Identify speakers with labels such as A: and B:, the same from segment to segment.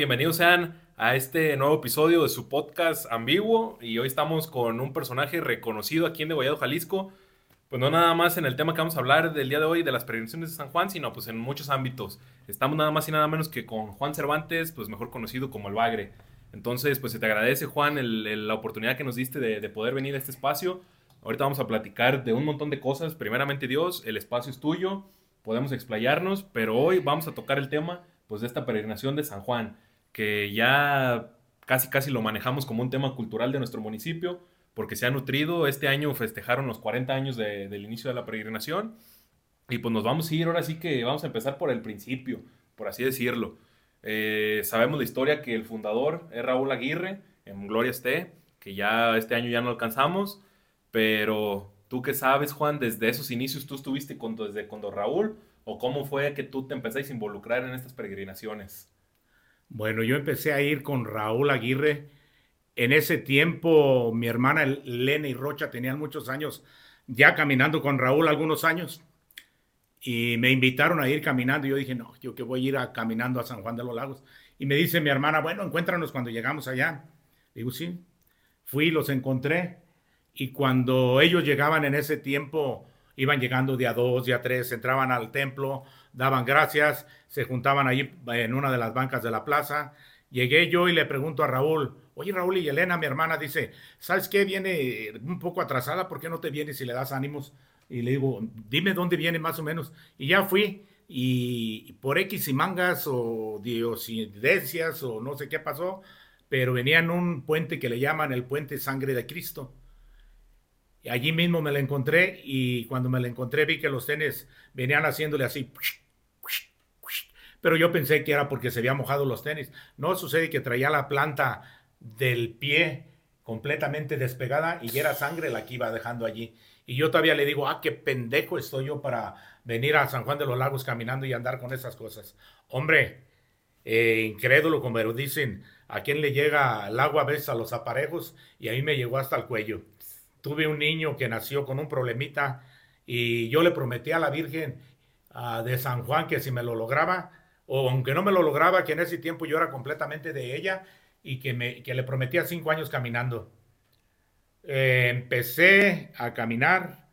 A: bienvenidos sean a este nuevo episodio de su podcast ambiguo y hoy estamos con un personaje reconocido aquí en Degollado, Jalisco. Pues no nada más en el tema que vamos a hablar del día de hoy de las peregrinaciones de San Juan, sino pues en muchos ámbitos. Estamos nada más y nada menos que con Juan Cervantes, pues mejor conocido como el Bagre. Entonces, pues se te agradece Juan la oportunidad que nos diste de, de poder venir a este espacio. Ahorita vamos a platicar de un montón de cosas. Primeramente Dios, el espacio es tuyo, podemos explayarnos, pero hoy vamos a tocar el tema pues de esta peregrinación de San Juan que ya casi casi lo manejamos como un tema cultural de nuestro municipio, porque se ha nutrido. Este año festejaron los 40 años del inicio de la peregrinación. Y pues nos vamos a ir, ahora sí que vamos a empezar por el principio, por así decirlo. Eh, sabemos la historia que el fundador es Raúl Aguirre, en Gloria esté, que ya este año ya no alcanzamos, pero tú qué sabes, Juan, desde esos inicios tú estuviste con, desde cuando Raúl, o cómo fue que tú te empezaste a involucrar en estas peregrinaciones.
B: Bueno, yo empecé a ir con Raúl Aguirre. En ese tiempo, mi hermana Elena y Rocha tenían muchos años ya caminando con Raúl, algunos años. Y me invitaron a ir caminando. Yo dije, no, yo que voy a ir a, caminando a San Juan de los Lagos. Y me dice mi hermana, bueno, encuéntranos cuando llegamos allá. Digo, sí. Fui, los encontré. Y cuando ellos llegaban en ese tiempo, iban llegando día dos, día tres, entraban al templo, daban gracias, se juntaban ahí en una de las bancas de la plaza. Llegué yo y le pregunto a Raúl, oye Raúl y Elena, mi hermana, dice, ¿sabes qué? Viene un poco atrasada, ¿por qué no te vienes y le das ánimos? Y le digo, dime dónde viene más o menos. Y ya fui y por X y mangas o diosidencias o no sé qué pasó, pero venía en un puente que le llaman el puente Sangre de Cristo. Y allí mismo me la encontré y cuando me la encontré vi que los tenis venían haciéndole así. Pero yo pensé que era porque se había mojado los tenis. No sucede que traía la planta del pie completamente despegada y era sangre la que iba dejando allí. Y yo todavía le digo, ah, qué pendejo estoy yo para venir a San Juan de los Lagos caminando y andar con esas cosas. Hombre, eh, incrédulo, como dicen, a quién le llega el agua a veces a los aparejos y a mí me llegó hasta el cuello tuve un niño que nació con un problemita y yo le prometí a la Virgen de San Juan que si me lo lograba, o aunque no me lo lograba, que en ese tiempo yo era completamente de ella y que, me, que le prometía cinco años caminando. Eh, empecé a caminar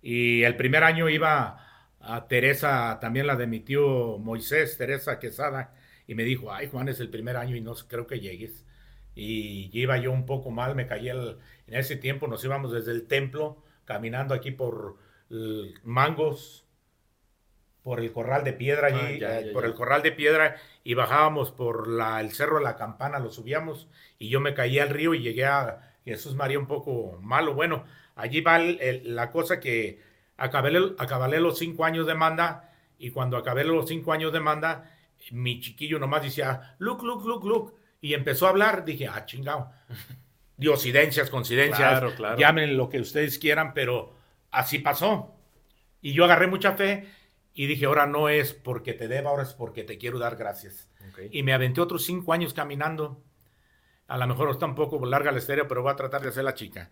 B: y el primer año iba a Teresa, también la de mi tío Moisés, Teresa Quesada, y me dijo, ay Juan, es el primer año y no creo que llegues y iba yo un poco mal, me caí en ese tiempo, nos íbamos desde el templo, caminando aquí por Mangos, por el corral de piedra allí, ah, eh, por el corral de piedra y bajábamos por la, el cerro de la campana, lo subíamos y yo me caí al río y llegué a Jesús María un poco malo. Bueno, allí va la cosa que acabé, acabé los cinco años de manda y cuando acabé los cinco años de manda, mi chiquillo nomás decía, look, look, look, look y empezó a hablar, dije, ah, chingado. Diosidencias, coincidencias, llamen lo que ustedes quieran, pero así pasó. Y yo agarré mucha fe y dije, ahora no es porque te deba, ahora es porque te quiero dar gracias. Y me aventé otros cinco años caminando. A lo mejor está un poco larga la estéreo, pero voy a tratar de hacer la chica.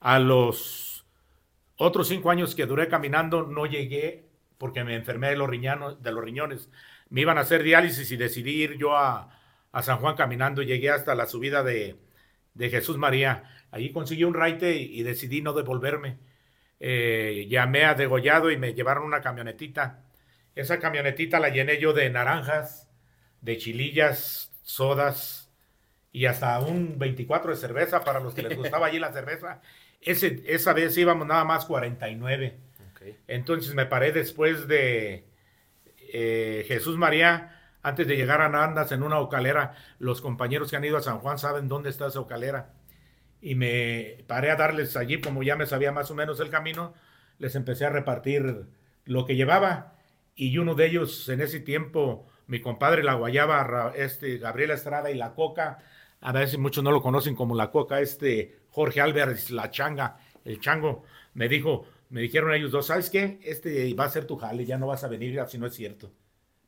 B: A los otros cinco años que duré caminando, no llegué porque me enfermé de los, de los riñones. Me iban a hacer diálisis y decidí ir yo a, a San Juan caminando, llegué hasta la subida de, Jesús María. Allí conseguí un raite y, decidí no devolverme. Eh, llamé a Degollado y me llevaron una camionetita. Esa camionetita la llené yo de naranjas, de chilillas, sodas y hasta un 24 de cerveza para los que les gustaba allí la cerveza. Ese, esa vez íbamos nada más 49. Entonces me paré después de eh, Jesús María antes de llegar a Nandas en una ocalera, los compañeros que han ido a San Juan saben dónde está esa ocalera. Y me paré a darles allí, como ya me sabía más o menos el camino, les empecé a repartir lo que llevaba. Y uno de ellos en ese tiempo, mi compadre La Guayaba, este, Gabriel Estrada y La Coca, a ver si muchos no lo conocen como La Coca, este Jorge Álvarez, La Changa, el Chango, me dijo, me dijeron ellos dos, ¿sabes qué? Este va a ser tu jale, ya no vas a venir si no es cierto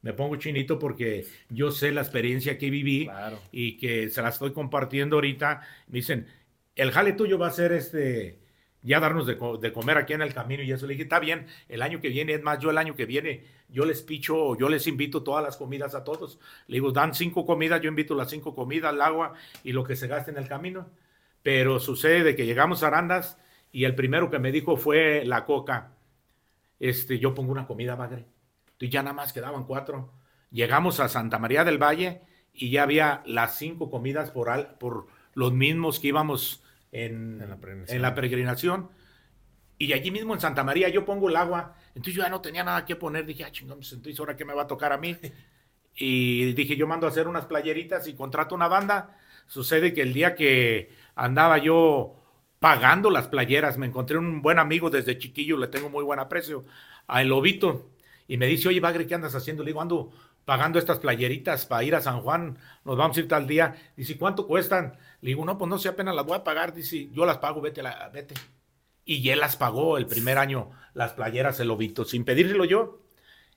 B: me pongo chinito porque yo sé la experiencia que viví y que se la estoy compartiendo ahorita. Me dicen, el jale tuyo va a ser este ya darnos de, comer aquí en el camino y eso. Le dije, está bien, el año que viene, es más, yo el año que viene, yo les picho, yo les invito todas las comidas a todos. Le digo, dan cinco comidas, yo invito las cinco comidas, el agua y lo que se gaste en el camino. Pero sucede de que llegamos a Arandas y el primero que me dijo fue la coca. Este, yo pongo una comida, madre. Y ya nada más quedaban cuatro. Llegamos a Santa María del Valle y ya había las cinco comidas por, al, por los mismos que íbamos en, la peregrinación. Y allí mismo en Santa María yo pongo el agua. Entonces yo ya no tenía nada que poner. Dije, ah, chingón, pues, entonces ahora qué me va a tocar a mí. Y dije, yo mando a hacer unas playeritas y contrato una banda. Sucede que el día que andaba yo pagando las playeras, me encontré un buen amigo desde chiquillo, le tengo muy buen aprecio, a El Lobito. Y me dice, oye, Bagre, ¿qué andas haciendo? Le digo, ando pagando estas playeritas para ir a San Juan, nos vamos a ir tal día. Dice, ¿cuánto cuestan? Le digo, no, pues no sé, apenas las voy a pagar. Dice, yo las pago, vete, la, vete. Y él las pagó el primer año, las playeras, el lobito, sin pedírselo yo.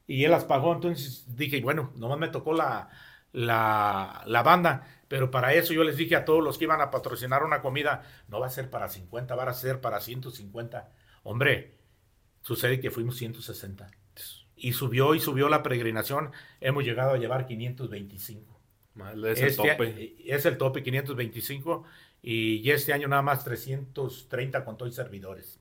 B: Y él las pagó. Entonces dije, bueno, nomás me tocó la, la, la banda. Pero para eso yo les dije a todos los que iban a patrocinar una comida, no va a ser para 50, va a ser para 150. Hombre, sucede que fuimos 160. Y subió y subió la peregrinación. Hemos llegado a llevar 525. Es el este tope. Es el tope, 525. Y este año nada más 330 con todos servidores.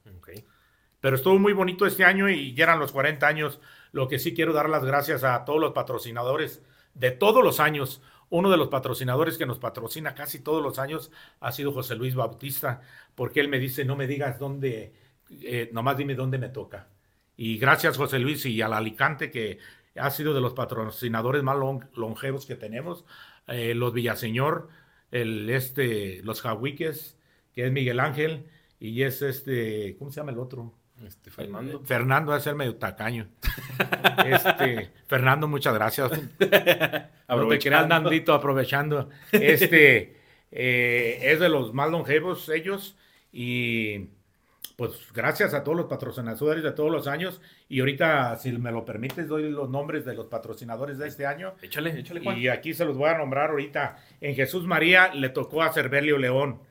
B: Pero estuvo muy bonito este año y ya eran los 40 años. Lo que sí quiero dar las gracias a todos los patrocinadores de todos los años. Uno de los patrocinadores que nos patrocina casi todos los años ha sido José Luis Bautista, porque él me dice, no me digas dónde, eh, nomás dime dónde me toca. Y gracias José Luis y al Alicante que ha sido de los patrocinadores más longevos que tenemos, eh, los Villaseñor, el, este, los Jahuiques, que es Miguel Ángel, y es este, ¿cómo se llama el otro?
A: Este, Fernando.
B: Eh, Fernando es el medio tacaño. Este, Fernando, muchas gracias. no te creas, Nandito, aprovechando. Este, eh, es de los más longevos ellos y pues gracias a todos los patrocinadores de todos los años. Y ahorita, si me lo permites, doy los nombres de los patrocinadores de este año.
A: Échale, échale,
B: Juan. Y aquí se los voy a nombrar ahorita. En Jesús María le tocó a Cervelio León.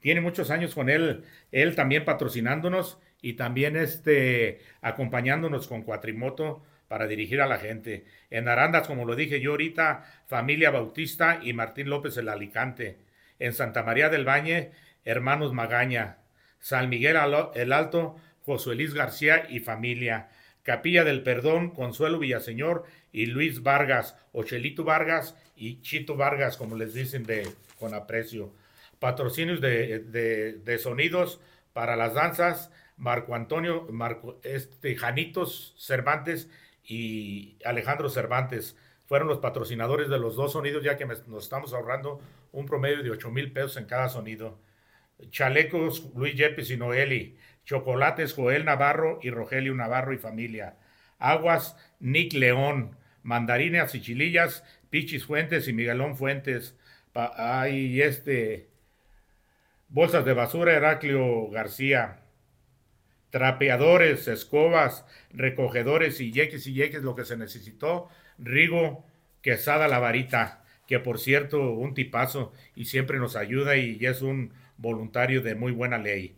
B: Tiene muchos años con él, él también patrocinándonos y también este, acompañándonos con Cuatrimoto para dirigir a la gente. En Arandas, como lo dije yo ahorita, Familia Bautista y Martín López el Alicante. En Santa María del Valle, Hermanos Magaña. San Miguel el Alto, José Luis García y familia. Capilla del Perdón, Consuelo Villaseñor y Luis Vargas, Ochelito Vargas y Chito Vargas, como les dicen de, con aprecio. Patrocinios de, sonidos para las danzas, Marco Antonio, Marco, este, Janitos Cervantes y Alejandro Cervantes. Fueron los patrocinadores de los dos sonidos, ya que nos estamos ahorrando un promedio de 8 mil pesos en cada sonido. Chalecos Luis Yepes y Noeli. Chocolates Joel Navarro y Rogelio Navarro y familia. Aguas Nick León. Mandarinas y chilillas Pichis Fuentes y Miguelón Fuentes. Este. Bolsas de basura Heraclio García. Trapeadores, escobas, recogedores y yeques y yeques, lo que se necesitó. Rigo Quesada La Varita, que por cierto, un tipazo y siempre nos ayuda y es un voluntario de muy buena ley.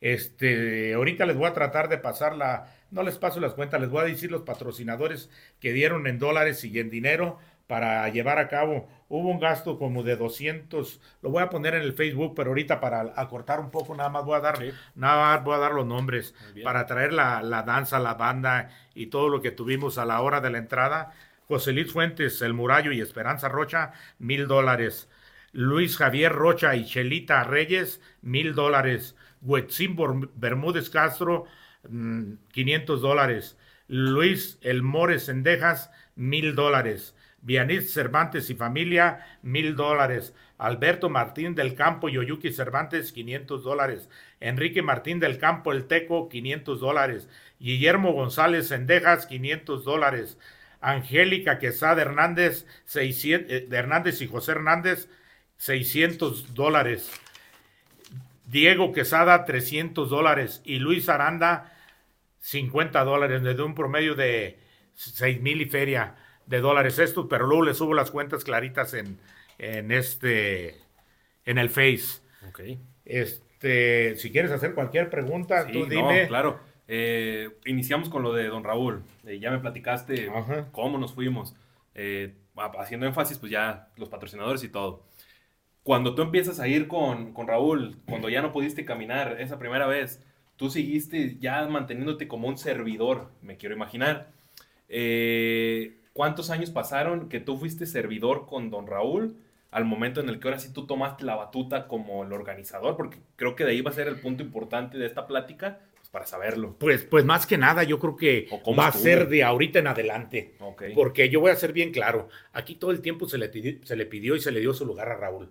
B: Este, ahorita les voy a tratar de pasar la, no les paso las cuentas, les voy a decir los patrocinadores que dieron en dólares y en dinero para llevar a cabo. Hubo un gasto como de 200, lo voy a poner en el Facebook, pero ahorita para acortar un poco nada más voy a dar, nada más voy a dar los nombres para traer la, la, danza, la banda y todo lo que tuvimos a la hora de la entrada. José Luis Fuentes, El Murallo y Esperanza Rocha, mil dólares. Luis Javier Rocha y Chelita Reyes, mil dólares. Huetzín Bermúdez Castro, 500 mm, dólares. Luis El Mores Sendejas, mil dólares. Vianit Cervantes y familia, mil dólares. Alberto Martín del Campo y Oyuki Cervantes, 500 dólares. Enrique Martín del Campo El Teco, 500 dólares. Guillermo González Sendejas, 500 dólares. Angélica Quesada Hernández, 600, eh, de Hernández y José Hernández, 600 dólares. Diego Quesada, 300 dólares. Y Luis Aranda, 50 dólares, desde un promedio de 6 mil y feria de dólares esto, pero luego le subo las cuentas claritas en, en este, en el Face.
A: Okay.
B: Este, si quieres hacer cualquier pregunta, tú dime.
A: claro. Eh, iniciamos con lo de don Raúl. Eh, ya me platicaste cómo nos fuimos. Eh, haciendo énfasis, pues ya los patrocinadores y todo. Cuando tú empiezas a ir con, con Raúl, cuando ya no pudiste caminar esa primera vez, tú seguiste ya manteniéndote como un servidor, me quiero imaginar. ¿Cuántos años pasaron que tú fuiste servidor con don Raúl? al momento en el que ahora sí tú tomaste la batuta como el organizador, porque creo que de ahí va a ser el punto importante de esta plática, para saberlo.
B: Pues, pues más que nada, yo creo que va a ser de ahorita en adelante. Porque yo voy a ser bien claro, aquí todo el tiempo se le, se le pidió y se le dio su lugar a Raúl.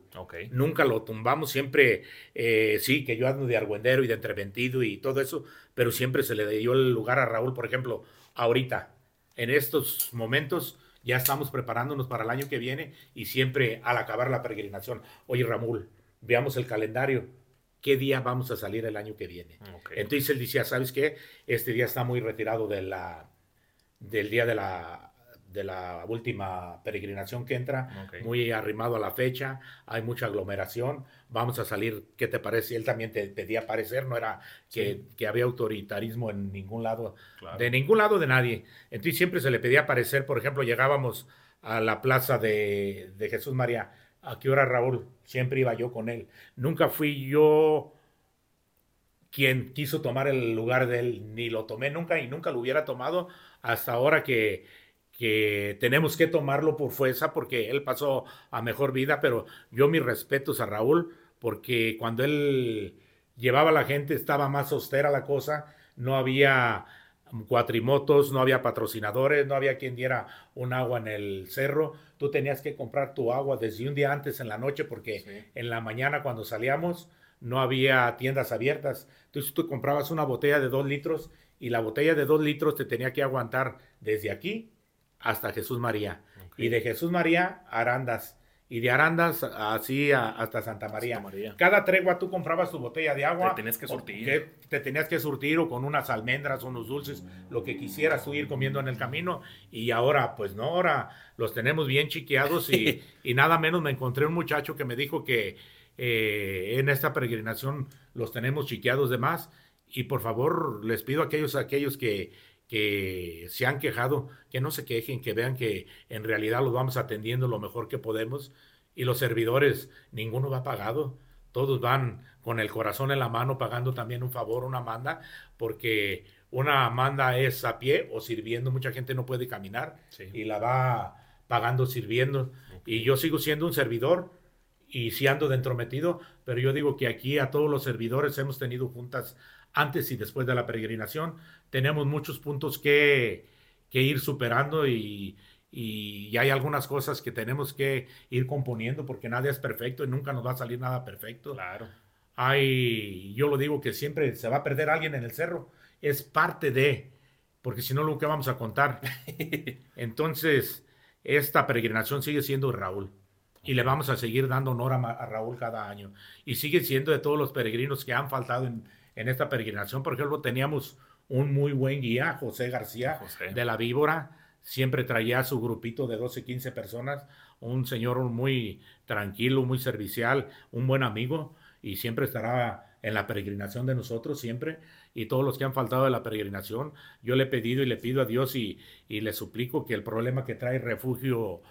B: Nunca lo tumbamos, siempre, eh, sí, que yo ando de argüendero y de entreventido y todo eso, pero siempre se le dio el lugar a Raúl, por ejemplo, ahorita, en estos momentos ya estamos preparándonos para el año que viene y siempre al acabar la peregrinación, oye Ramul, veamos el calendario, ¿qué día vamos a salir el año que viene? Entonces él decía, ¿sabes qué? Este día está muy retirado de la, del día de la de la última peregrinación que entra, muy arrimado a la fecha, hay mucha aglomeración, vamos a salir, ¿qué te parece? Él también te pedía parecer, no era que, había autoritarismo en ningún lado, de ningún lado de nadie. Entonces siempre se le pedía parecer, por ejemplo, llegábamos a la plaza de, de Jesús María, ¿a qué hora Raúl? Siempre iba yo con él. Nunca fui yo quien quiso tomar el lugar de él, ni lo tomé nunca y nunca lo hubiera tomado hasta ahora que que tenemos que tomarlo por fuerza porque él pasó a mejor vida, pero yo mis respetos a Raúl porque cuando él llevaba a la gente estaba más austera la cosa, no había cuatrimotos, no había patrocinadores, no había quien diera un agua en el cerro, tú tenías que comprar tu agua desde un día antes en la noche porque en la mañana cuando salíamos no había tiendas abiertas, entonces tú comprabas una botella de dos litros y la botella de dos litros te tenía que aguantar desde aquí hasta Jesús María. Y de Jesús María Arandas. Y de Arandas así hasta Santa María. Cada tregua tú comprabas tu botella de agua.
A: Te tenías que surtir.
B: te tenías que surtir o con unas almendras, unos dulces, lo que quisieras tú ir comiendo en el camino. Y ahora, pues no, ahora los tenemos bien chiqueados y, y nada menos me encontré un muchacho que me dijo que eh, en esta peregrinación los tenemos chiqueados de más. Y por favor, les pido a aquellos, a aquellos que, que se han quejado, que no se quejen, que vean que en realidad los vamos atendiendo lo mejor que podemos y los servidores, ninguno va pagado, todos van con el corazón en la mano pagando también un favor, una manda, porque una manda es a pie o sirviendo, mucha gente no puede caminar y la va pagando sirviendo. Y yo sigo siendo un servidor y si ando de entrometido, pero yo digo que aquí a todos los servidores hemos tenido juntas antes y después de la peregrinación. Tenemos muchos puntos que, ir superando y, hay algunas cosas que tenemos que ir componiendo porque nadie es perfecto y nunca nos va a salir nada perfecto.
A: Claro.
B: Hay, yo lo digo que siempre se va a perder alguien en el cerro. Es parte de, porque si no, lo que vamos a contar. Entonces, esta peregrinación sigue siendo Raúl. Y le vamos a seguir dando honor a Raúl cada año. Y sigue siendo de todos los peregrinos que han faltado en, en esta peregrinación. Por ejemplo, teníamos un muy buen guía, José García, de la Víbora. Siempre traía su grupito de 12, 15 personas. Un señor muy tranquilo, muy servicial, un buen amigo y siempre estará en la peregrinación de nosotros, siempre. Y todos los que han faltado de la peregrinación, yo le he pedido y le pido a Dios y, y le suplico que el problema que trae refugio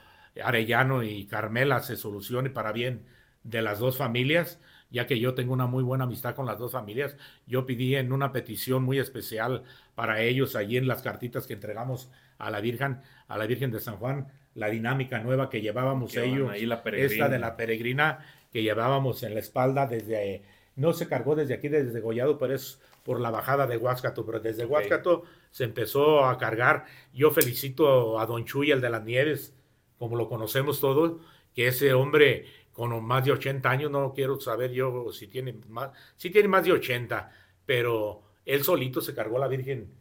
B: Arellano y Carmela se solucione para bien de las dos familias ya que yo tengo una muy buena amistad con las dos familias. Yo pedí en una petición muy especial para ellos allí en las cartitas que entregamos a la Virgen, a la Virgen de San Juan, la dinámica nueva que llevábamos ellos, esta de la peregrina que llevábamos en la espalda desde, no se cargó desde aquí, desde Gollado, pero es por la bajada de Huáscato, pero desde Huáscato se empezó a cargar. Yo felicito a Don Chuy, el de las Nieves, como lo conocemos todos, que ese hombre con más de 80 años, no quiero saber yo si tiene más, si tiene más de 80, pero él solito se cargó a la Virgen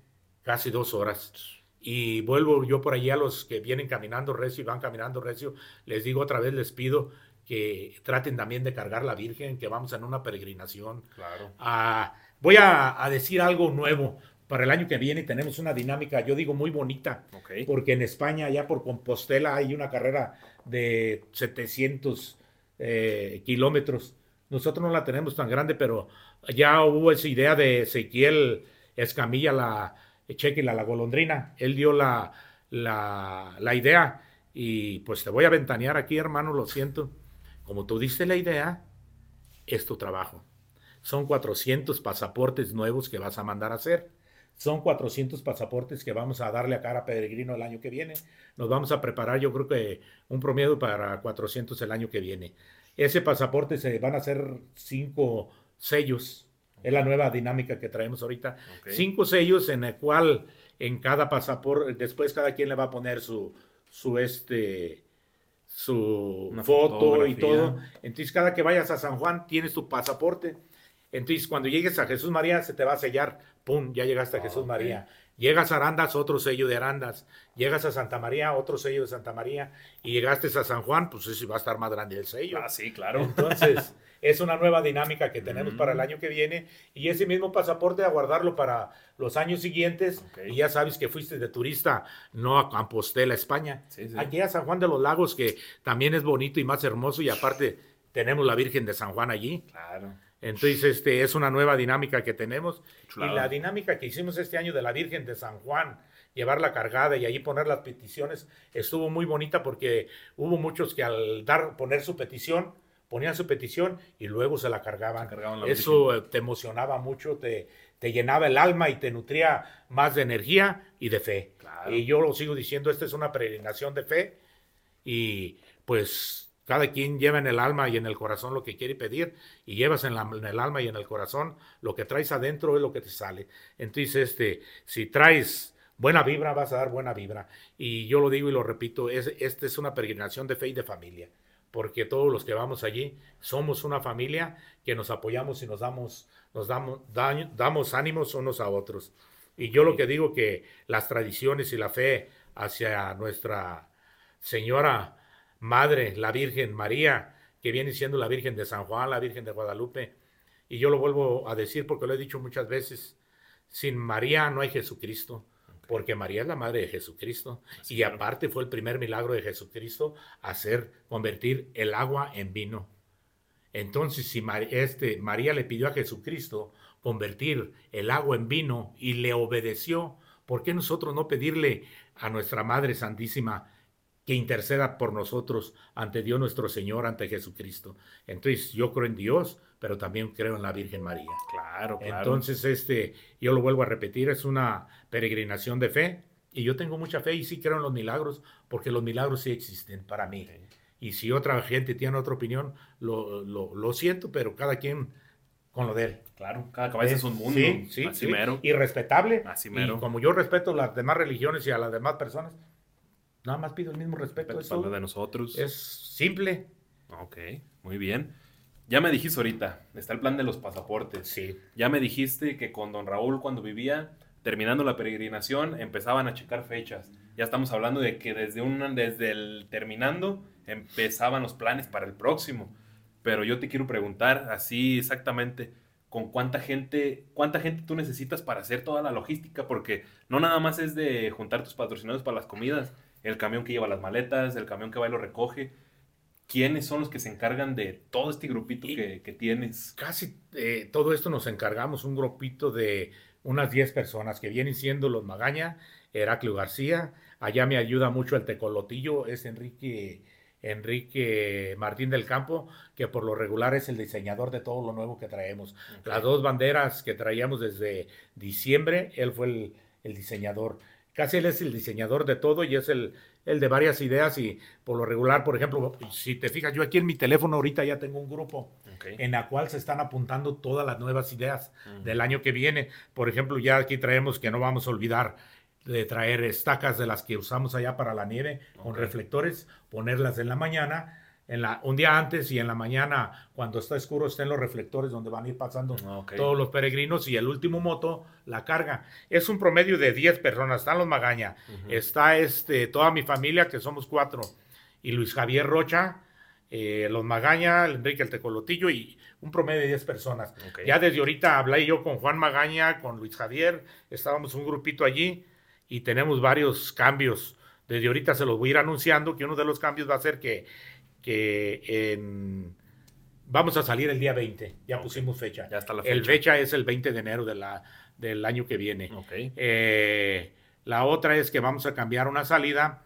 B: casi dos horas. Y vuelvo yo por allí a los que vienen caminando recio y van caminando recio, les digo otra vez, les pido que traten también de cargar la Virgen, que vamos en una peregrinación.
A: Claro.
B: Ah, voy a, decir algo nuevo. Para el año que viene tenemos una dinámica, yo digo, muy bonita, porque en España, ya por Compostela, hay una carrera de 700 eh, kilómetros Nosotros no la tenemos tan grande, pero ya hubo esa idea de Ezequiel Escamilla, la Cheque, la, la golondrina. Él dio la, la, la idea y pues te voy a ventanear aquí, hermano, lo siento. Como tú diste la idea, es tu trabajo. Son 400 pasaportes nuevos que vas a mandar a hacer. Son 400 pasaportes que vamos a darle a cara peregrino el año que viene. Nos vamos a preparar, yo creo que un promedio para 400 el año que viene. Ese pasaporte se van a hacer cinco sellos. Es la nueva dinámica que traemos ahorita. Cinco sellos en el cual en cada pasaporte, después cada quien le va a poner su, su este, su foto y todo. Entonces, cada que vayas a San Juan, tienes tu pasaporte. Entonces, cuando llegues a Jesús María, se te va a sellar. ¡Pum! Ya llegaste a ah, Jesús María. Llegas a Arandas, otro sello de Arandas. Llegas a Santa María, otro sello de Santa María. Y llegaste a San Juan, pues ese va a estar más grande el sello.
A: Ah, sí, claro.
B: Entonces, es una nueva dinámica que tenemos para el mm. año que viene. Y ese mismo pasaporte a guardarlo para los años siguientes. Y ya sabes que fuiste de turista, no a Campostela, España. Aquí a San Juan de los Lagos, que también es bonito y más hermoso. Y aparte, tenemos la Virgen de San Juan allí.
A: Claro.
B: Entonces, este es una nueva dinámica que tenemos. Y la dinámica que hicimos este año de la Virgen de San Juan, llevarla cargada y ahí poner las peticiones, estuvo muy bonita porque hubo muchos que al dar, poner su petición, ponían su petición y luego se la cargaban. Eso eh, te emocionaba mucho, te, te, llenaba el alma y te nutría más de energía y de fe. Y yo lo sigo diciendo, esta es una peregrinación de fe y pues cada quien lleva en el alma y en el corazón lo que quiere pedir y llevas en, el alma y en el corazón lo que traes adentro es lo que te sale. Entonces, este, si traes buena vibra, vas a dar buena vibra. Y yo lo digo y lo repito, es, esta es una peregrinación de fe y de familia, porque todos los que vamos allí somos una familia que nos apoyamos y nos damos, nos damos, damos ánimos unos a otros. Y yo lo que digo que las tradiciones y la fe hacia nuestra Señora Madre, la Virgen María, que viene siendo la Virgen de San Juan, la Virgen de Guadalupe. Y yo lo vuelvo a decir porque lo he dicho muchas veces, sin María no hay Jesucristo, porque María es la madre de Jesucristo. y aparte fue el primer milagro de Jesucristo, hacer convertir el agua en vino. Entonces, si este, María le pidió a Jesucristo convertir el agua en vino y le obedeció, ¿por qué nosotros no pedirle a nuestra Madre Santísima que interceda por nosotros ante Dios nuestro Señor, ante Jesucristo. Entonces, yo creo en Dios, pero también creo en la Virgen María.
A: Claro, claro.
B: Entonces, este, yo lo vuelvo a repetir, es una peregrinación de fe y yo tengo mucha fe y sí creo en los milagros, porque los milagros sí existen para mí. Y si otra gente tiene otra opinión, lo, lo, siento, pero cada quien con lo de él.
A: Claro, cada cabeza es un mundo.
B: Sí, sí, sí. Y respetable. Así mero. Y como yo respeto las demás religiones y a las demás personas, Nada más pido el mismo respeto.
A: Eso de nosotros.
B: Es simple.
A: Ok, muy bien. Ya me dijiste ahorita, está el plan de los pasaportes.
B: Sí.
A: Ya me dijiste que con don Raúl cuando vivía, terminando la peregrinación, empezaban a checar fechas. Ya estamos hablando de que desde, un, desde el terminando empezaban los planes para el próximo. Pero yo te quiero preguntar así exactamente, con cuánta gente, cuánta gente tú necesitas para hacer toda la logística, porque no nada más es de juntar tus patrocinadores para las comidas, el camión que lleva las maletas, el camión que va y lo recoge. ¿Quiénes son los que se encargan de todo este grupito que, tienes?
B: Casi eh, todo esto nos encargamos, un grupito de unas 10 personas que vienen siendo los Magaña, Heraclio García, allá me ayuda mucho el tecolotillo, es Enrique, Enrique Martín del Campo, que por lo regular es el diseñador de todo lo nuevo que traemos. Las dos banderas que traíamos desde diciembre, él fue el, el diseñador. Casi él es el diseñador de todo y es el, el de varias ideas y por lo regular, por ejemplo, si te fijas, yo aquí en mi teléfono ahorita ya tengo un grupo en la cual se están apuntando todas las nuevas ideas del año que viene. Por ejemplo, ya aquí traemos que no vamos a olvidar de traer estacas de las que usamos allá para la nieve con reflectores, ponerlas en la mañana un día antes y en la mañana, cuando está oscuro, estén los reflectores donde van a ir pasando ah, todos los peregrinos y el último moto la carga. Es un promedio de 10 personas. Están los Magaña, está este, toda mi familia, que somos cuatro, y Luis Javier Rocha, eh, los Magaña, Enrique el Tecolotillo y un promedio de 10 personas. Ya desde ahorita hablé yo con Juan Magaña, con Luis Javier, estábamos un grupito allí y tenemos varios cambios. Desde ahorita se los voy a ir anunciando que uno de los cambios va a ser que que en Vamos a salir el día 20, ya pusimos fecha.
A: Ya está la
B: El
A: fecha.
B: fecha es el 20 de enero de la, del año que viene.
A: Ok.
B: Eh, la otra es que vamos a cambiar una salida,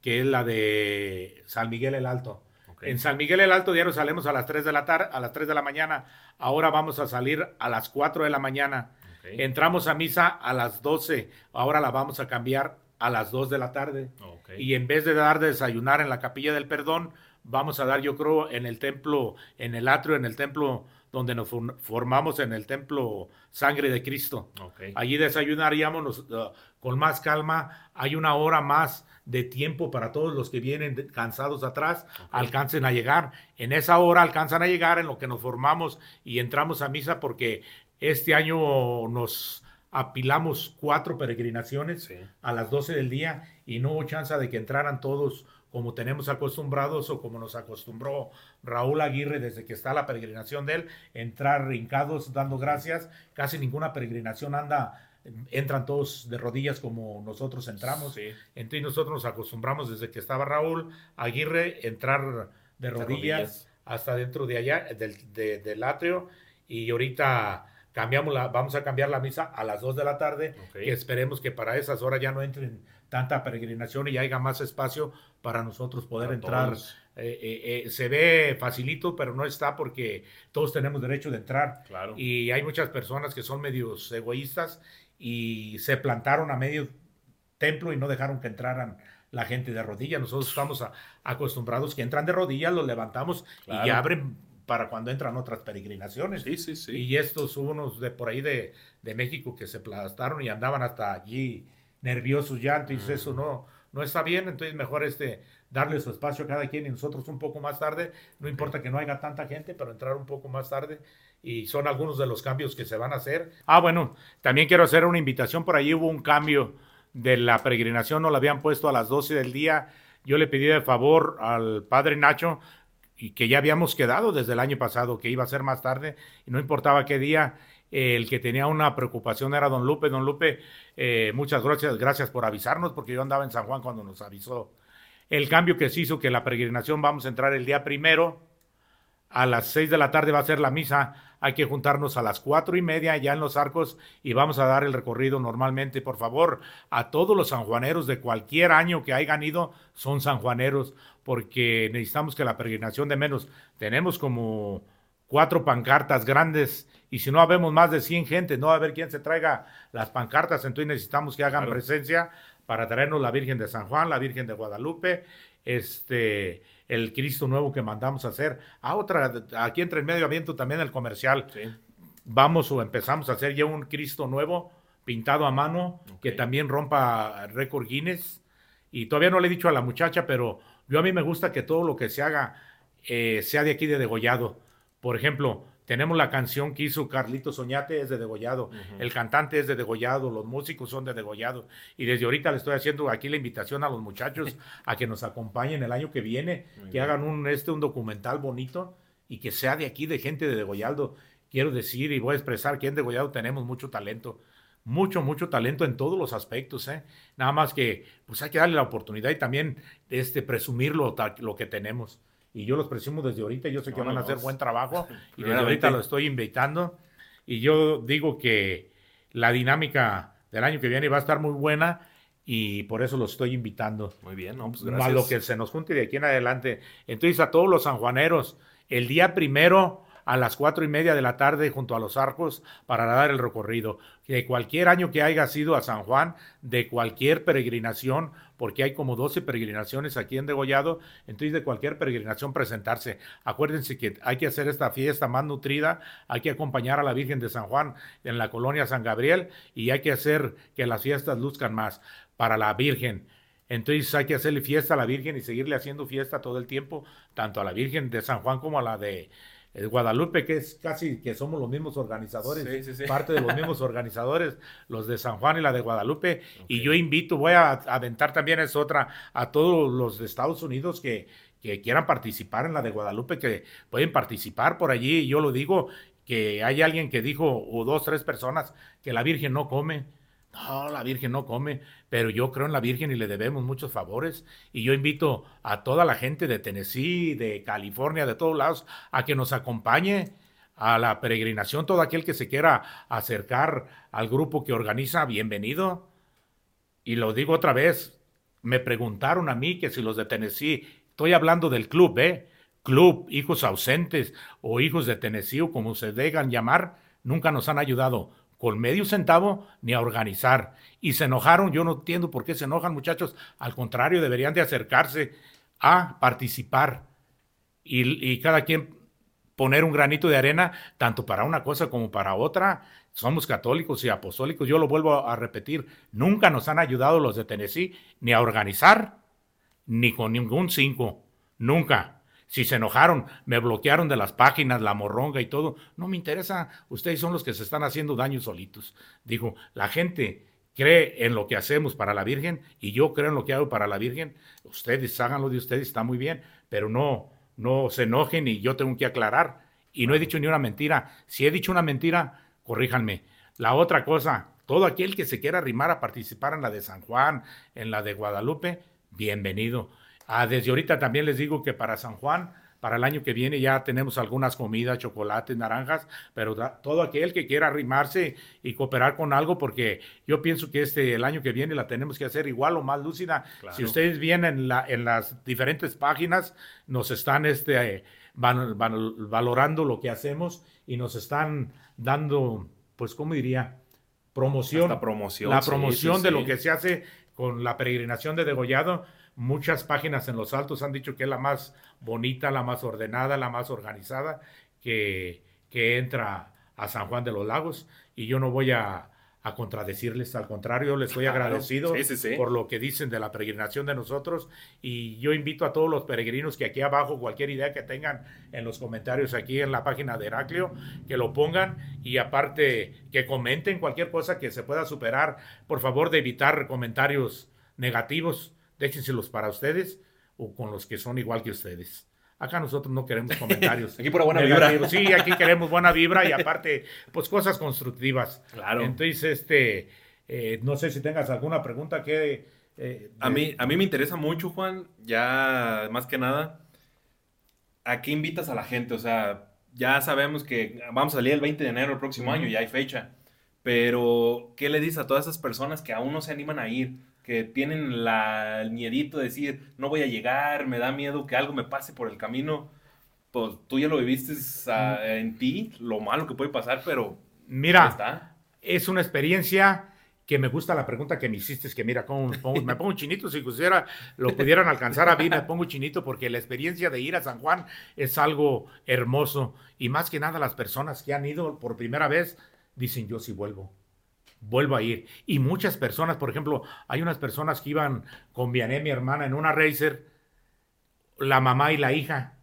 B: que es la de San Miguel el Alto.
A: Ok.
B: En San Miguel el Alto diario salimos a las 3 de la tarde, a las 3 de la mañana. Ahora vamos a salir a las 4 de la mañana. Entramos a misa a las 12. Ahora la vamos a cambiar a las 2 de la tarde. Y en vez de dar de desayunar en la capilla del perdón, vamos a dar, yo creo, en el templo, en el atrio, en el templo donde nos form- formamos, en el templo Sangre de Cristo.
A: Ok.
B: Allí desayunaríamos nos- uh, con más calma. Hay una hora más de tiempo para todos los que vienen de- cansados atrás, alcancen a llegar. En esa hora alcanzan a llegar en lo que nos formamos y entramos a misa porque este año nos apilamos cuatro peregrinaciones
A: Sí.
B: a las 12 del día y no hubo chance de que entraran todos como tenemos acostumbrados o como nos acostumbró Raúl Aguirre desde que está la peregrinación de él, entrar hincados dando gracias. Casi ninguna peregrinación anda, entran todos de rodillas como nosotros entramos.
A: Sí.
B: Entonces nosotros nos acostumbramos desde que estaba Raúl Aguirre entrar de rodillas,
A: rodillas.
B: hasta dentro de allá, del, de- del atrio. Y ahorita cambiamos la, vamos a cambiar la misa a las 2 de la tarde, que esperemos que para esas horas ya no entren tanta peregrinación y haya más espacio para nosotros poder
A: Para
B: entrar. Eh, eh, eh, se ve facilito, pero no está porque todos tenemos derecho de entrar.
A: Claro.
B: Y hay muchas personas que son medios egoístas y se plantaron a medio templo y no dejaron que entraran la gente de rodillas. Nosotros estamos a- acostumbrados que entran de rodillas, los levantamos
A: Claro.
B: y ya abren para cuando entran otras peregrinaciones.
A: Sí, sí, sí.
B: Y estos unos de por ahí de, de México que se aplastaron y andaban hasta allí nerviosos ya, entonces
A: Mm.
B: eso no, no está bien, entonces mejor este darle su espacio a cada quien y nosotros un poco más tarde, no importa que no haya tanta gente, pero entrar un poco más tarde y son algunos de los cambios que se van a hacer. Ah, bueno, también quiero hacer una invitación, por ahí hubo un cambio de la peregrinación, nos la habían puesto a las 12 del día, yo le pedí de favor al padre Nacho y que ya habíamos quedado desde el año pasado, que iba a ser más tarde, y no importaba qué día, el que tenía una preocupación era don Lupe. Don Lupe, eh, muchas gracias, gracias por avisarnos, porque yo andaba en San Juan cuando nos avisó. El cambio que se hizo, que la peregrinación vamos a entrar el día primero, a las seis de la tarde va a ser la misa, hay que juntarnos a las cuatro y media ya en los arcos y vamos a dar el recorrido normalmente. Por favor, a todos los sanjuaneros de cualquier año que hayan ido, son sanjuaneros, porque necesitamos que la peregrinación de menos, tenemos como cuatro pancartas grandes y si no habemos más de 100 gente, no va a haber quien se traiga las pancartas, entonces necesitamos que hagan
A: Claro.
B: presencia para traernos la Virgen de San Juan, la Virgen de Guadalupe, este, el Cristo nuevo que mandamos a hacer. Ah, otra, aquí entre el medio aviento también el comercial.
A: Sí.
B: Vamos o empezamos a hacer ya un Cristo nuevo pintado a mano que también rompa récord Guinness. Y todavía no le he dicho a la muchacha, pero yo a mí me gusta que todo lo que se haga eh, sea de aquí de Degollado. Por ejemplo, tenemos la canción que hizo Carlito Soñate, es de Degollado. El cantante es de Degollado, los músicos son de Degollado. Y desde ahorita le estoy haciendo aquí la invitación a los muchachos a que nos acompañen el año que viene,
A: Muy
B: que
A: bien.
B: hagan un, este, un documental bonito y que sea de aquí, de gente de Degollado. Quiero decir y voy a expresar que en Degollado tenemos mucho talento. Mucho, mucho talento en todos los aspectos, ¿eh? Nada más que, pues hay que darle la oportunidad y también este, presumir lo, lo que tenemos. Y yo los presumo desde ahorita, yo sé que
A: No,
B: van a
A: no,
B: hacer
A: es-
B: buen trabajo y desde ahorita lo estoy invitando. Y yo digo que la dinámica del año que viene va a estar muy buena y por eso los estoy invitando.
A: Muy bien, no, pues
B: Más
A: gracias.
B: lo que se nos junte de aquí en adelante. Entonces, a todos los sanjuaneros, el día primero a las cuatro y media de la tarde junto a los arcos para dar el recorrido. De cualquier año que haya sido a San Juan, de cualquier peregrinación, porque hay como 12 peregrinaciones aquí en Degollado, entonces de cualquier peregrinación presentarse. Acuérdense que hay que hacer esta fiesta más nutrida, hay que acompañar a la Virgen de San Juan en la colonia San Gabriel y hay que hacer que las fiestas luzcan más para la Virgen. Entonces hay que hacerle fiesta a la Virgen y seguirle haciendo fiesta todo el tiempo, tanto a la Virgen de San Juan como a la de eh, Guadalupe, que es casi que somos los mismos organizadores,
A: Sí, sí, sí.
B: parte de los mismos organizadores, los de San Juan y la de Guadalupe. Y yo invito, voy a aventar también es otra, a todos los de Estados Unidos que, que quieran participar en la de Guadalupe, que pueden participar por allí. Yo lo digo, que hay alguien que dijo, o dos, tres personas, que la Virgen no come. No, la Virgen no come, pero yo creo en la Virgen y le debemos muchos favores. Y yo invito a toda la gente de Tennessee, de California, de todos lados, a que nos acompañe a la peregrinación. Todo aquel que se quiera acercar al grupo que organiza, bienvenido. Y lo digo otra vez, me preguntaron a mí que si los de Tennessee, estoy hablando del club, ¿eh? Club, hijos ausentes o hijos de Tennessee o como se dejan llamar, nunca nos han ayudado con medio centavo ni a organizar. Y se enojaron, yo no entiendo por qué se enojan muchachos, al contrario, deberían de acercarse a participar y, y cada quien poner un granito de arena, tanto para una cosa como para otra. Somos católicos y apostólicos, yo lo vuelvo a repetir, nunca nos han ayudado los de Tennessee ni a organizar, ni con ningún cinco, nunca. Si se enojaron, me bloquearon de las páginas, la morronga y todo, no me interesa, ustedes son los que se están haciendo daño solitos. Digo, la gente cree en lo que hacemos para la Virgen y yo creo en lo que hago para la Virgen, ustedes háganlo de ustedes, está muy bien, pero no, no se enojen y yo tengo que aclarar. Y no he dicho ni una mentira. Si he dicho una mentira, corríjanme. La otra cosa, todo aquel que se quiera arrimar a participar en la de San Juan, en la de Guadalupe, bienvenido. Ah, desde ahorita también les digo que para San Juan, para el año que viene ya tenemos algunas comidas, chocolates, naranjas, pero todo aquel que quiera arrimarse y cooperar con algo, porque yo pienso que este el año que viene la tenemos que hacer igual o más lúcida. Si ustedes vienen en, la, en las diferentes páginas, nos están este, van, valorando lo que hacemos y nos están dando, pues, ¿cómo diría? Promoción.
A: promoción.
B: La promoción de lo que se hace con la peregrinación de degollado Muchas páginas en los altos han dicho que es la más bonita, la más ordenada, la más organizada que, que entra a San Juan de los Lagos. Y yo no voy a, a contradecirles, al contrario, les estoy agradecido por lo que dicen de la peregrinación de nosotros y yo invito a todos los peregrinos que aquí abajo cualquier idea que tengan en los comentarios aquí en la página de Heraclio, que lo pongan y aparte que comenten cualquier cosa que se pueda superar, por favor de evitar comentarios negativos déjenselos para ustedes o con los que son igual que ustedes. Acá nosotros no queremos comentarios.
A: aquí por buena vibra.
B: Sí, aquí queremos buena vibra y aparte, pues cosas constructivas.
A: Claro.
B: Entonces, este, eh, no sé si tengas alguna pregunta que...
A: Eh, a, mí, a mí me interesa mucho, Juan, ya más que nada, ¿a qué invitas a la gente? O sea, ya sabemos que vamos a salir el 20 de enero el próximo año, ya hay fecha, pero ¿qué le dices a todas esas personas que aún no se animan a ir? Que tienen la, el miedito de decir, no voy a llegar, me da miedo que algo me pase por el camino, pues tú ya lo viviste en ti, lo malo que puede pasar, pero...
B: Mira, está. es una experiencia que me gusta la pregunta que me hiciste, es que mira, cómo me pongo, me pongo chinito, si quisiera, lo pudieran alcanzar a mí, me pongo chinito porque la experiencia de ir a San Juan es algo hermoso. Y más que nada las personas que han ido por primera vez dicen yo sí vuelvo vuelvo a ir. Y muchas personas, por ejemplo, hay unas personas que iban con Viané, mi hermana, en una racer, la mamá y la hija,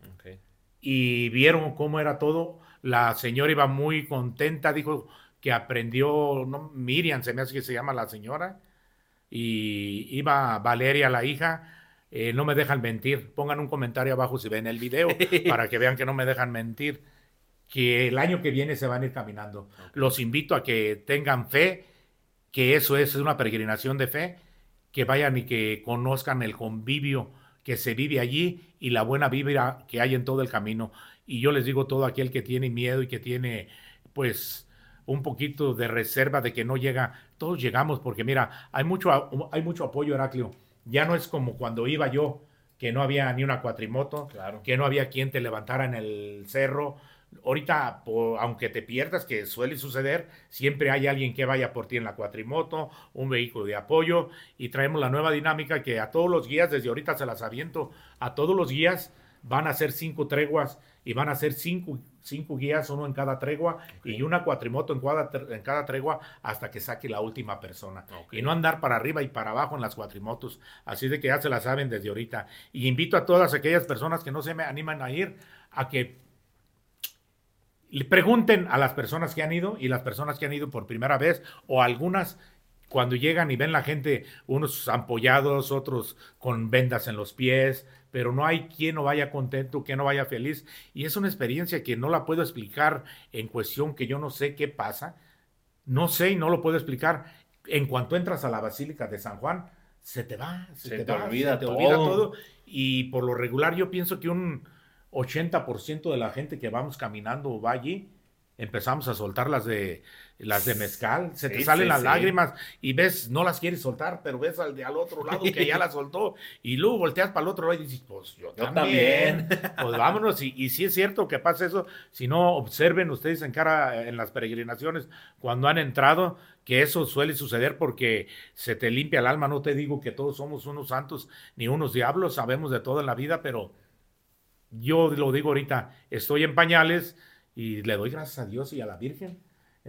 B: y vieron cómo era todo. La señora iba muy contenta, dijo que aprendió, no, Miriam se me hace que se llama la señora, y iba Valeria, la hija. Eh, no me dejan mentir. Pongan un comentario abajo si ven el video para que vean que no me dejan mentir que el año que viene se van a ir caminando. Los invito a que tengan fe que eso es una peregrinación de fe, que vayan y que conozcan el convivio que se vive allí y la buena vibra que hay en todo el camino. Y yo les digo todo aquel que tiene miedo y que tiene pues un poquito de reserva de que no llega, todos llegamos porque mira, hay mucho, hay mucho apoyo Heraclio. Ya no es como cuando iba yo, que no había ni una cuatrimoto,
A: claro.
B: que no había quien te levantara en el cerro, Ahorita, aunque te pierdas, que suele suceder, siempre hay alguien que vaya por ti en la cuatrimoto, un vehículo de apoyo, y traemos la nueva dinámica que a todos los guías, desde ahorita se las aviento, a todos los guías van a ser cinco treguas y van a ser cinco, cinco guías, uno en cada tregua y una cuatrimoto en cada, en cada tregua hasta que saque la última persona. Y no andar para arriba y para abajo en las cuatrimotos. Así de que ya se la saben desde ahorita. Y invito a todas aquellas personas que no se me animan a ir a que le pregunten a las personas que han ido y las personas que han ido por primera vez o algunas cuando llegan y ven la gente, unos ampollados, otros con vendas en los pies, pero no hay quien no vaya contento, quien no vaya feliz. Y es una experiencia que no la puedo explicar en cuestión que yo no sé qué pasa. No sé y no lo puedo explicar. en cuanto entras a la Basílica de San Juan, se te va,
A: se, te, olvida, todo.
B: Y por lo regular yo pienso que un 80% de la gente que vamos caminando va allí, empezamos a soltar las de las de mezcal, se te salen las lágrimas y ves, no las quieres soltar, pero ves al de al otro lado que ya la soltó y luego volteas para el otro lado y dices, pues yo, también. Pues vámonos, y, y sí es cierto que pasa eso, si no observen ustedes en cara en las peregrinaciones cuando han entrado, que eso suele suceder porque se te limpia el alma, no te digo que todos somos unos santos ni unos diablos, sabemos de todo en la vida, pero yo lo digo ahorita, estoy en pañales y le doy gracias a Dios y a la Virgen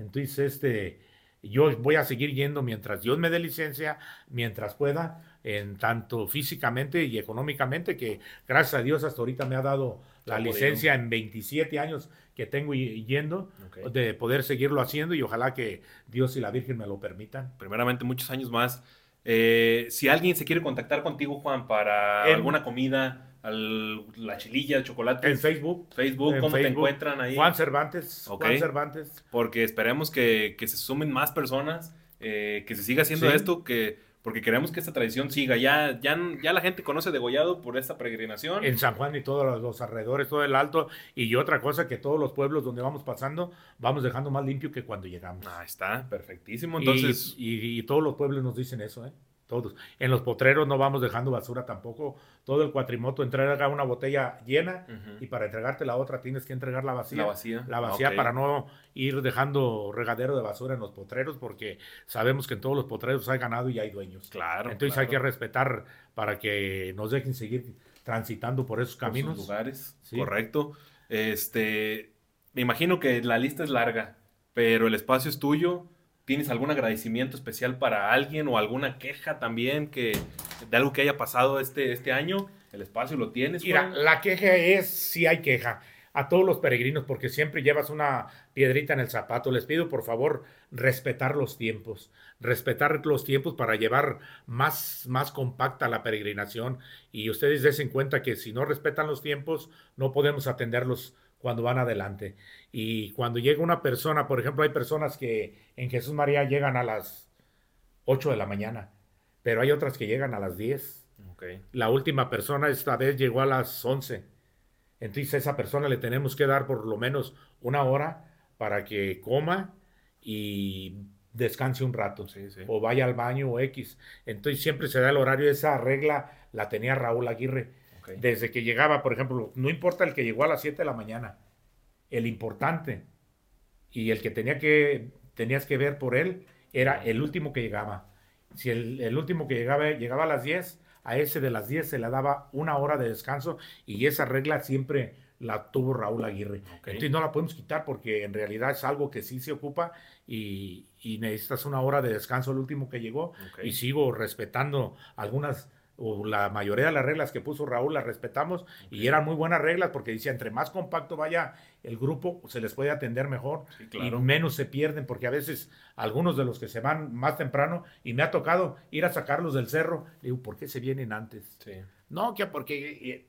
B: entonces, este, yo voy a seguir yendo mientras Dios me dé licencia, mientras pueda, en tanto físicamente y económicamente, que gracias a Dios hasta ahorita me ha dado la licencia en 27 años que tengo yendo, de poder seguirlo haciendo y ojalá que Dios y la Virgen me lo permitan.
A: Primeramente, muchos años más. Eh, si alguien se quiere contactar contigo, Juan, para alguna comida, la chililla, chocolate.
B: En Facebook.
A: Facebook, ¿cómo te encuentran ahí?
B: Juan Cervantes. Juan Cervantes.
A: Porque esperemos que, se sumen más personas, eh, que se siga haciendo esto, que porque queremos que esta tradición siga. Ya, ya, ya la gente conoce Degollado por esta peregrinación.
B: En San Juan y todos los, alrededores, todo el alto. Y otra cosa, que todos los pueblos donde vamos pasando, vamos dejando más limpio que cuando llegamos.
A: Ahí está, perfectísimo. Entonces...
B: y todos los pueblos nos dicen eso, ¿eh? Todos. En los potreros no vamos dejando basura tampoco. Todo el cuatrimoto entrega una botella llena y para entregarte la otra tienes que entregar la vacía.
A: La vacía.
B: La vacía para no ir dejando regadero de basura en los potreros porque sabemos que en todos los potreros hay ganado y hay dueños.
A: Claro.
B: Entonces hay que respetar para que nos dejen seguir transitando por esos caminos.
A: lugares. Correcto. Este, me imagino que la lista es larga, pero el espacio es tuyo ¿Tienes algún agradecimiento especial para alguien o alguna queja también que, de algo que haya pasado este, este año? El espacio lo tienes.
B: Mira, la queja es, si hay queja. A todos los peregrinos, porque siempre llevas una piedrita en el zapato. Les pido, por favor, respetar los tiempos. Respetar los tiempos para llevar más, más compacta la peregrinación. Y ustedes den cuenta que si no respetan los tiempos, no podemos atenderlos cuando van adelante. Y cuando llega una persona, por ejemplo, hay personas que en Jesús María llegan a las 8 de la mañana, pero hay otras que llegan a las 10. La última persona esta vez llegó a las 11. Entonces a esa persona le tenemos que dar por lo menos una hora para que coma y descanse un rato o vaya al baño o X. Entonces siempre se da el horario. Esa regla la tenía Raúl Aguirre desde que llegaba, por ejemplo, no importa el que llegó a las 7 de la mañana, el importante y el que tenía que, tenías que ver por él era el último que llegaba. Si el, último que llegaba llegaba a las 10, a ese de las 10 se le daba una hora de descanso y esa regla siempre la tuvo Raúl Aguirre. Entonces no la podemos quitar porque en realidad es algo que sí se ocupa y, necesitas una hora de descanso el último que llegó y sigo respetando algunas o la mayoría de las reglas que puso Raúl las respetamos y eran muy buenas reglas porque decía, entre más compacto vaya el grupo, se les puede atender mejor y menos se pierden porque a veces algunos de los que se van más temprano y me ha tocado ir a sacarlos del cerro, digo, ¿por qué se vienen antes? No, que porque eh,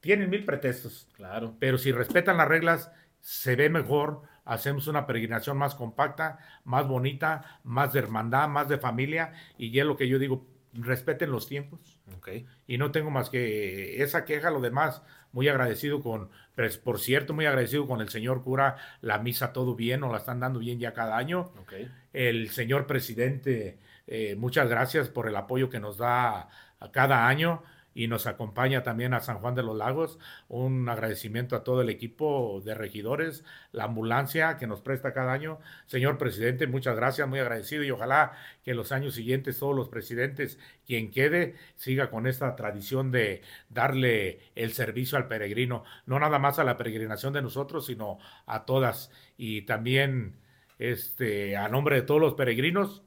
B: tienen mil pretextos.
A: Claro.
B: Pero si respetan las reglas, se ve mejor, hacemos una peregrinación más compacta, más bonita, más de hermandad, más de familia y es lo que yo digo, respeten los tiempos.
A: Okay.
B: Y no tengo más que esa queja, lo demás, muy agradecido con, pues, por cierto, muy agradecido con el señor cura, la misa todo bien, nos la están dando bien ya cada año.
A: Okay.
B: El señor presidente, eh, muchas gracias por el apoyo que nos da a cada año y nos acompaña también a San Juan de los Lagos. Un agradecimiento a todo el equipo de regidores, la ambulancia que nos presta cada año. Señor presidente, muchas gracias, muy agradecido y ojalá que los años siguientes todos los presidentes, quien quede, siga con esta tradición de darle el servicio al peregrino, no nada más a la peregrinación de nosotros, sino a todas. Y también este, a nombre de todos los peregrinos,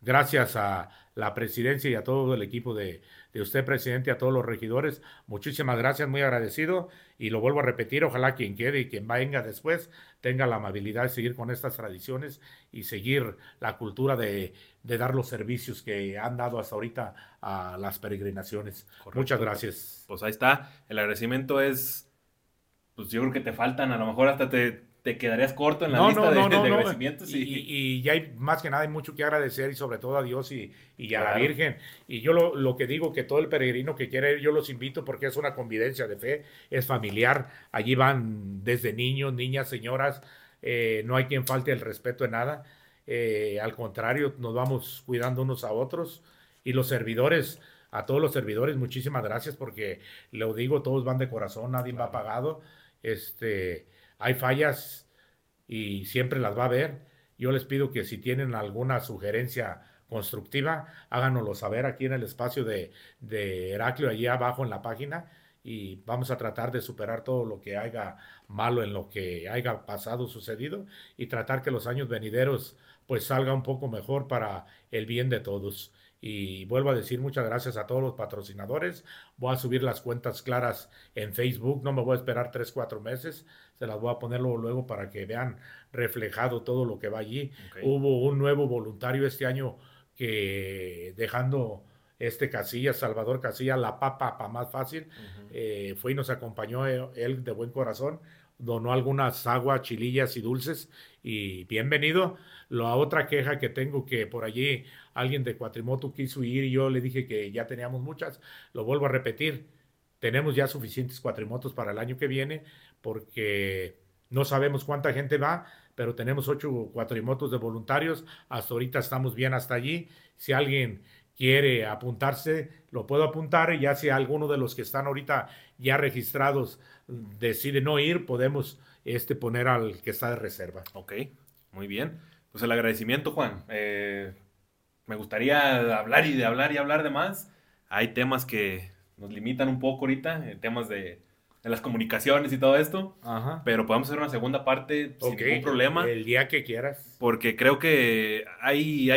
B: gracias a la presidencia y a todo el equipo de, de usted, presidente, a todos los regidores. Muchísimas gracias, muy agradecido. Y lo vuelvo a repetir, ojalá quien quede y quien venga después tenga la amabilidad de seguir con estas tradiciones y seguir la cultura de, dar los servicios que han dado hasta ahorita a las peregrinaciones. Muchas gracias.
A: Pues ahí está. El agradecimiento es, pues yo creo que te faltan, a lo mejor hasta te te quedarías corto en la lista de, agradecimientos.
B: Y, ya hay más que nada, hay mucho que agradecer y sobre todo a Dios y, a la Virgen. Y yo lo, lo, que digo, que todo el peregrino que quiere ir, yo los invito porque es una convivencia de fe, es familiar. Allí van desde niños, niñas, señoras, eh, no hay quien falte el respeto de nada. Eh, al contrario, nos vamos cuidando unos a otros. Y los servidores, a todos los servidores, muchísimas gracias porque, lo digo, todos van de corazón, nadie va pagado. Este hay fallas y siempre las va a haber. Yo les pido que si tienen alguna sugerencia constructiva, háganoslo saber aquí en el espacio de, de Heraclio, allí abajo en la página, y vamos a tratar de superar todo lo que haya malo en lo que haya pasado, sucedido, y tratar que los años venideros pues salga un poco mejor para el bien de todos. Y vuelvo a decir muchas gracias a todos los patrocinadores. Voy a subir las cuentas claras en Facebook. No me voy a esperar tres, cuatro meses. Se las voy a poner luego, para que vean reflejado todo lo que va allí. Hubo un nuevo voluntario este año que dejando este Casilla, Salvador Casilla, la papa para más fácil, eh, fue y nos acompañó eh, él de buen corazón donó algunas aguas, chilillas y dulces y bienvenido. La otra queja que tengo que por allí alguien de Cuatrimoto quiso ir y yo le dije que ya teníamos muchas, lo vuelvo a repetir, tenemos ya suficientes cuatrimotos para el año que viene porque no sabemos cuánta gente va, pero tenemos ocho cuatrimotos de voluntarios, hasta ahorita estamos bien hasta allí. Si alguien quiere apuntarse, lo puedo apuntar ya si alguno de los que están ahorita ya registrados decide no ir, podemos este, poner al que está de reserva.
A: Ok, muy bien. Pues el agradecimiento, Juan. Eh, me gustaría hablar y de hablar y hablar de más. Hay temas que nos limitan un poco ahorita, eh, temas de de las comunicaciones y todo esto. Pero podemos hacer una segunda parte sin ningún problema.
B: El día que quieras.
A: Porque creo que ahí,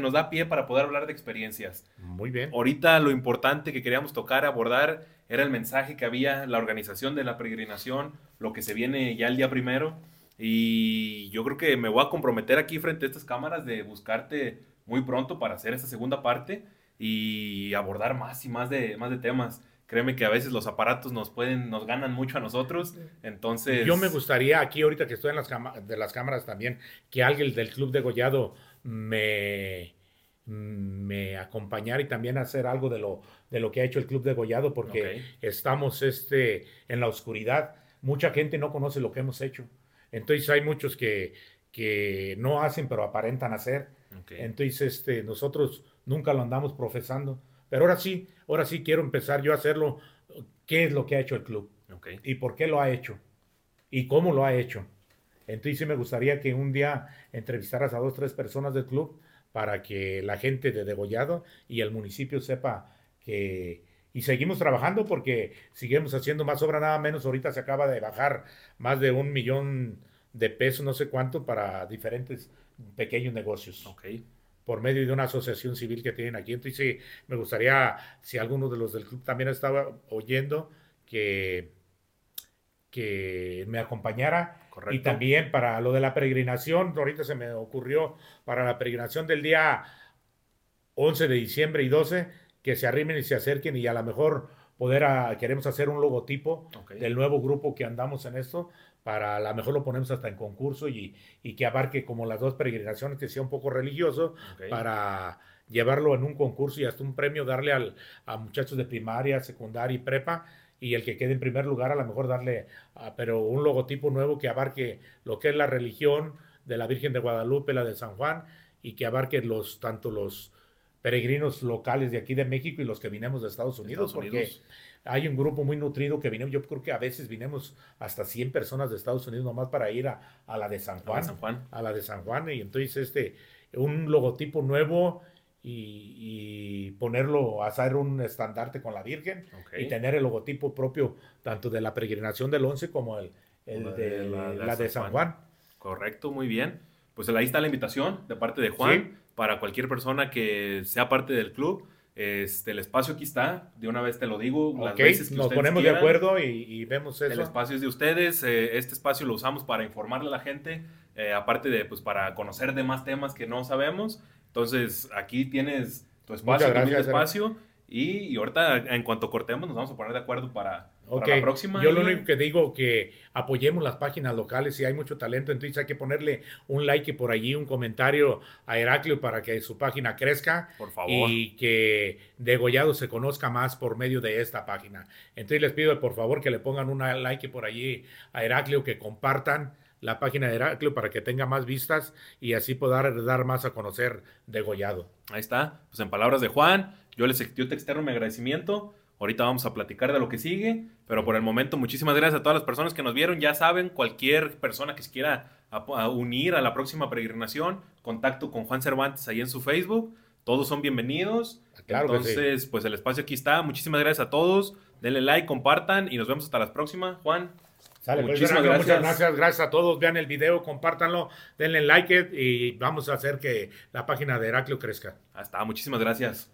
A: nos da pie para poder hablar de experiencias.
B: Muy bien.
A: Ahorita lo importante que queríamos tocar, abordar, era el mensaje que había, la organización de la peregrinación, lo que se viene ya el día primero. Y yo creo que me voy a comprometer aquí frente a estas cámaras de buscarte muy pronto para hacer esta segunda parte y abordar más y más de, más de temas créeme que a veces los aparatos nos pueden, nos ganan mucho a nosotros. Entonces.
B: Yo me gustaría, aquí ahorita que estoy en las, de las cámaras también, que alguien del Club de Gollado me, me acompañara y también hacer algo de lo, de lo que ha hecho el Club de Gollado, porque estamos este, en la oscuridad. Mucha gente no conoce lo que hemos hecho. Entonces hay muchos que, que no hacen, pero aparentan hacer. Entonces, este, nosotros nunca lo andamos profesando. Pero ahora sí, ahora sí quiero empezar yo a hacerlo. ¿Qué es lo que ha hecho el club? ¿Y por qué lo ha hecho? ¿Y cómo lo ha hecho? Entonces sí me gustaría que un día entrevistaras a dos, tres personas del club para que la gente de Degollado y el municipio sepa que... Y seguimos trabajando porque seguimos haciendo más obra, nada menos. Ahorita se acaba de bajar más de un millón de pesos, no sé cuánto, para diferentes pequeños negocios.
A: Okay
B: por medio de una asociación civil que tienen aquí. Entonces, sí, me gustaría, si alguno de los del club también estaba oyendo, que, que me acompañara. Correcto. Y también para lo de la peregrinación, ahorita se me ocurrió para la peregrinación del día 11 de diciembre y 12, que se arrimen y se acerquen y a lo mejor poder, queremos hacer un logotipo del nuevo grupo que andamos en esto, para a lo mejor lo ponemos hasta en concurso y, que abarque como las dos peregrinaciones, que sea un poco religioso, para llevarlo en un concurso y hasta un premio darle al, a muchachos de primaria, secundaria y prepa, y el que quede en primer lugar a lo mejor darle, pero un logotipo nuevo que abarque lo que es la religión de la Virgen de Guadalupe, la de San Juan, y que abarque los, tanto los peregrinos locales de aquí de México y los que vinimos de Estados Unidos, porque hay un grupo muy nutrido que vinimos, yo creo que a veces vinimos hasta 100 personas de Estados Unidos nomás para ir a, la de San Juan, a la de San Juan, y entonces este, un logotipo nuevo y, ponerlo, hacer un estandarte con la Virgen y tener el logotipo propio tanto de la peregrinación del 11 como el, de, la, de, San Juan.
A: Correcto, muy bien. Pues ahí está la invitación de parte de Juan para cualquier persona que sea parte del club este, el espacio aquí está, de una vez te lo digo.
B: Las veces que nos ponemos de acuerdo y, vemos eso.
A: El espacio es de ustedes, eh, este espacio lo usamos para informarle a la gente, eh, aparte de, pues, para conocer de más temas que no sabemos. Entonces, aquí tienes tu espacio, tu espacio. Y, ahorita, en cuanto cortemos, nos vamos a poner de acuerdo para,
B: para la próxima. Yo lo único que digo que apoyemos las páginas locales. Si hay mucho talento, entonces hay que ponerle un like por allí, un comentario a Heraclio para que su página crezca.
A: Por favor.
B: Y que Degollado se conozca más por medio de esta página. Entonces les pido por favor que le pongan un like por allí a Heraclio, que compartan la página de Heraclio para que tenga más vistas y así pueda dar más a conocer Degollado.
A: Ahí está. Pues en palabras de Juan, yo les yo te externo mi agradecimiento. Ahorita vamos a platicar de lo que sigue, pero por el momento muchísimas gracias a todas las personas que nos vieron. Ya saben, cualquier persona que se quiera unir a la próxima peregrinación, contacto con Juan Cervantes ahí en su Facebook. Todos son bienvenidos. Claro Entonces, pues el espacio aquí está. Muchísimas gracias a todos. Denle like, compartan y nos vemos hasta la próxima. Juan.
B: Pues, muchísimas gracias. Muchas gracias, gracias a todos. Vean el video, compártanlo, denle like y vamos a hacer que la página de Heraclio crezca.
A: Hasta, muchísimas gracias.